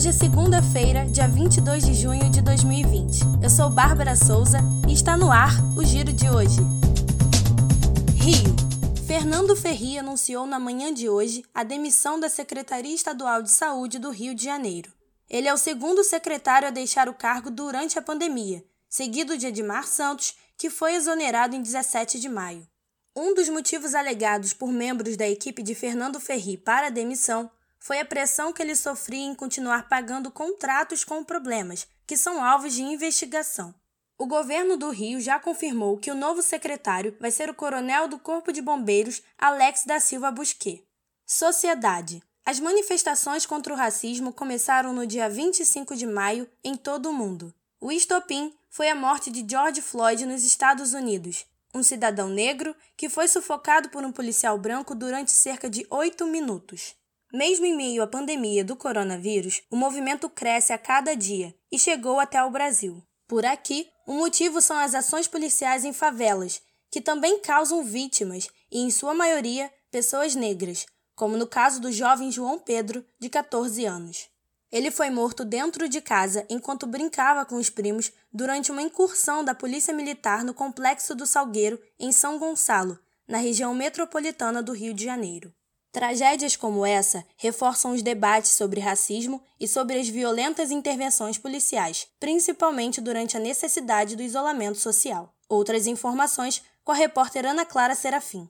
Hoje é segunda-feira, dia 22 de junho de 2020. Eu sou Bárbara Souza e está no ar o Giro de hoje. Rio. Fernando Ferri anunciou na manhã de hoje a demissão da Secretaria Estadual de Saúde do Rio de Janeiro. Ele é o segundo secretário a deixar o cargo durante a pandemia, seguido de Edmar Santos, que foi exonerado em 17 de maio. Um dos motivos alegados por membros da equipe de Fernando Ferri para a demissão foi a pressão que ele sofria em continuar pagando contratos com problemas, que são alvos de investigação. O governo do Rio já confirmou que o novo secretário vai ser o coronel do Corpo de Bombeiros, Alex da Silva Busquet. Sociedade. As manifestações contra o racismo começaram no dia 25 de maio em todo o mundo. O estopim foi a morte de George Floyd nos Estados Unidos, um cidadão negro que foi sufocado por um policial branco durante cerca de oito minutos. Mesmo em meio à pandemia do coronavírus, o movimento cresce a cada dia e chegou até o Brasil. Por aqui, o motivo são as ações policiais em favelas, que também causam vítimas e, em sua maioria, pessoas negras, como no caso do jovem João Pedro, de 14 anos. Ele foi morto dentro de casa enquanto brincava com os primos durante uma incursão da Polícia Militar no Complexo do Salgueiro, em São Gonçalo, na região metropolitana do Rio de Janeiro. Tragédias como essa reforçam os debates sobre racismo e sobre as violentas intervenções policiais, principalmente durante a necessidade do isolamento social. Outras informações com a repórter Ana Clara Serafim.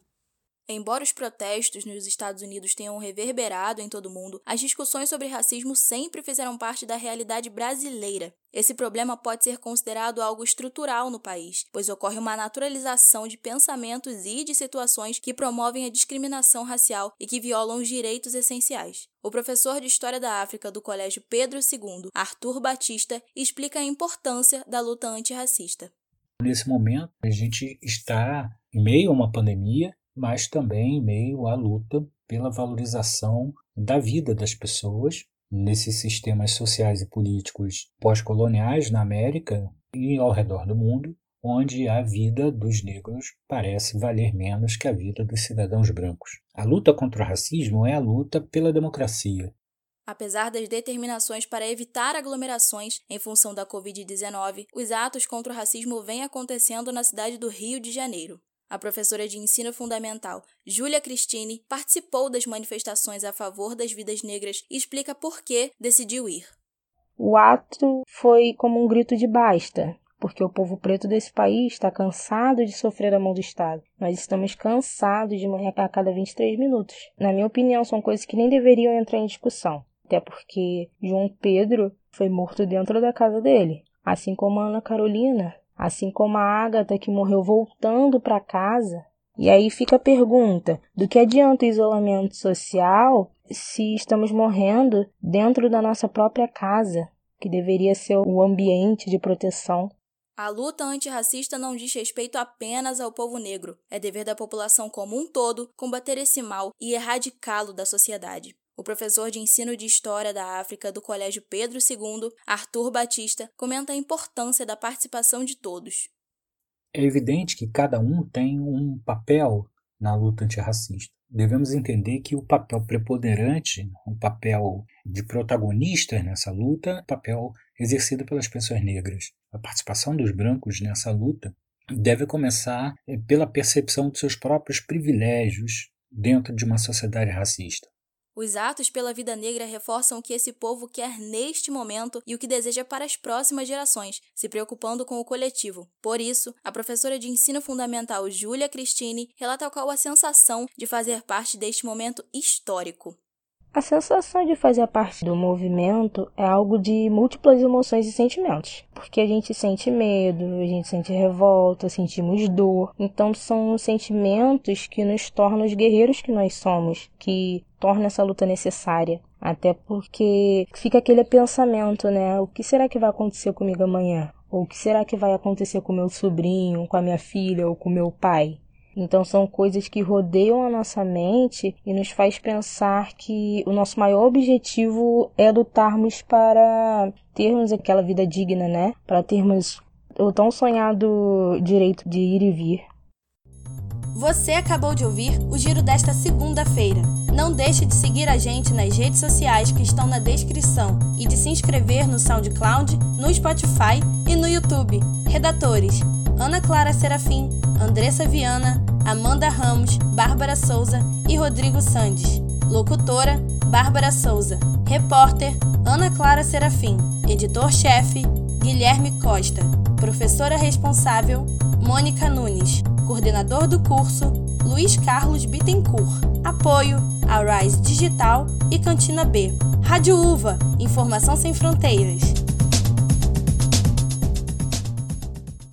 Embora os protestos nos Estados Unidos tenham reverberado em todo o mundo, as discussões sobre racismo sempre fizeram parte da realidade brasileira. Esse problema pode ser considerado algo estrutural no país, pois ocorre uma naturalização de pensamentos e de situações que promovem a discriminação racial e que violam os direitos essenciais. O professor de História da África do Colégio Pedro II, Arthur Batista, explica a importância da luta antirracista. Nesse momento, a gente está em meio a uma pandemia mas também em meio à luta pela valorização da vida das pessoas nesses sistemas sociais e políticos pós-coloniais na América e ao redor do mundo, onde a vida dos negros parece valer menos que a vida dos cidadãos brancos. A luta contra o racismo é a luta pela democracia. Apesar das determinações para evitar aglomerações em função da Covid-19, os atos contra o racismo vêm acontecendo na cidade do Rio de Janeiro. A professora de ensino fundamental Júlia Cristine participou das manifestações a favor das vidas negras e explica por que decidiu ir. O ato foi como um grito de basta, porque o povo preto desse país está cansado de sofrer a mão do Estado. Nós estamos cansados de morrer a cada 23 minutos. Na minha opinião, são coisas que nem deveriam entrar em discussão. Até porque João Pedro foi morto dentro da casa dele, assim como Ana Carolina assim como a Ágata que morreu voltando para casa. E aí fica a pergunta: do que adianta o isolamento social se estamos morrendo dentro da nossa própria casa, que deveria ser o ambiente de proteção? A luta antirracista não diz respeito apenas ao povo negro. É dever da população como um todo combater esse mal e erradicá-lo da sociedade. O professor de ensino de História da África do Colégio Pedro II, Arthur Batista, comenta a importância da participação de todos. É evidente que cada um tem um papel na luta antirracista. Devemos entender que o papel preponderante, o papel de protagonista nessa luta, é o papel exercido pelas pessoas negras. A participação dos brancos nessa luta deve começar eh, pela percepção de seus próprios privilégios dentro de uma sociedade racista. Os atos pela vida negra reforçam o que esse povo quer neste momento e o que deseja para as próximas gerações, se preocupando com o coletivo. Por isso, a professora de ensino fundamental Júlia Cristine relata qual a sensação de fazer parte deste momento histórico. A sensação de fazer parte do movimento é algo de múltiplas emoções e sentimentos, porque a gente sente medo, a gente sente revolta, sentimos dor. Então são sentimentos que nos tornam os guerreiros que nós somos, que torna essa luta necessária. Até porque fica aquele pensamento, né? O que será que vai acontecer comigo amanhã? Ou o que será que vai acontecer com meu sobrinho, com a minha filha ou com meu pai? Então são coisas que rodeiam a nossa mente e nos faz pensar que o nosso maior objetivo é lutarmos para termos aquela vida digna, né? Para termos o tão sonhado direito de ir e vir. Você acabou de ouvir o giro desta segunda-feira. Não deixe de seguir a gente nas redes sociais que estão na descrição e de se inscrever no SoundCloud, no Spotify e no YouTube. Redatores: Ana Clara Serafim, Andressa Viana, Amanda Ramos, Bárbara Souza e Rodrigo Sandes. Locutora: Bárbara Souza. Repórter: Ana Clara Serafim. Editor-chefe: Guilherme Costa. Professora responsável: Mônica Nunes. Coordenador do curso: Luiz Carlos Bittencourt. Apoio: a Rise Digital e Cantina B. Rádio Uva, Informação Sem Fronteiras.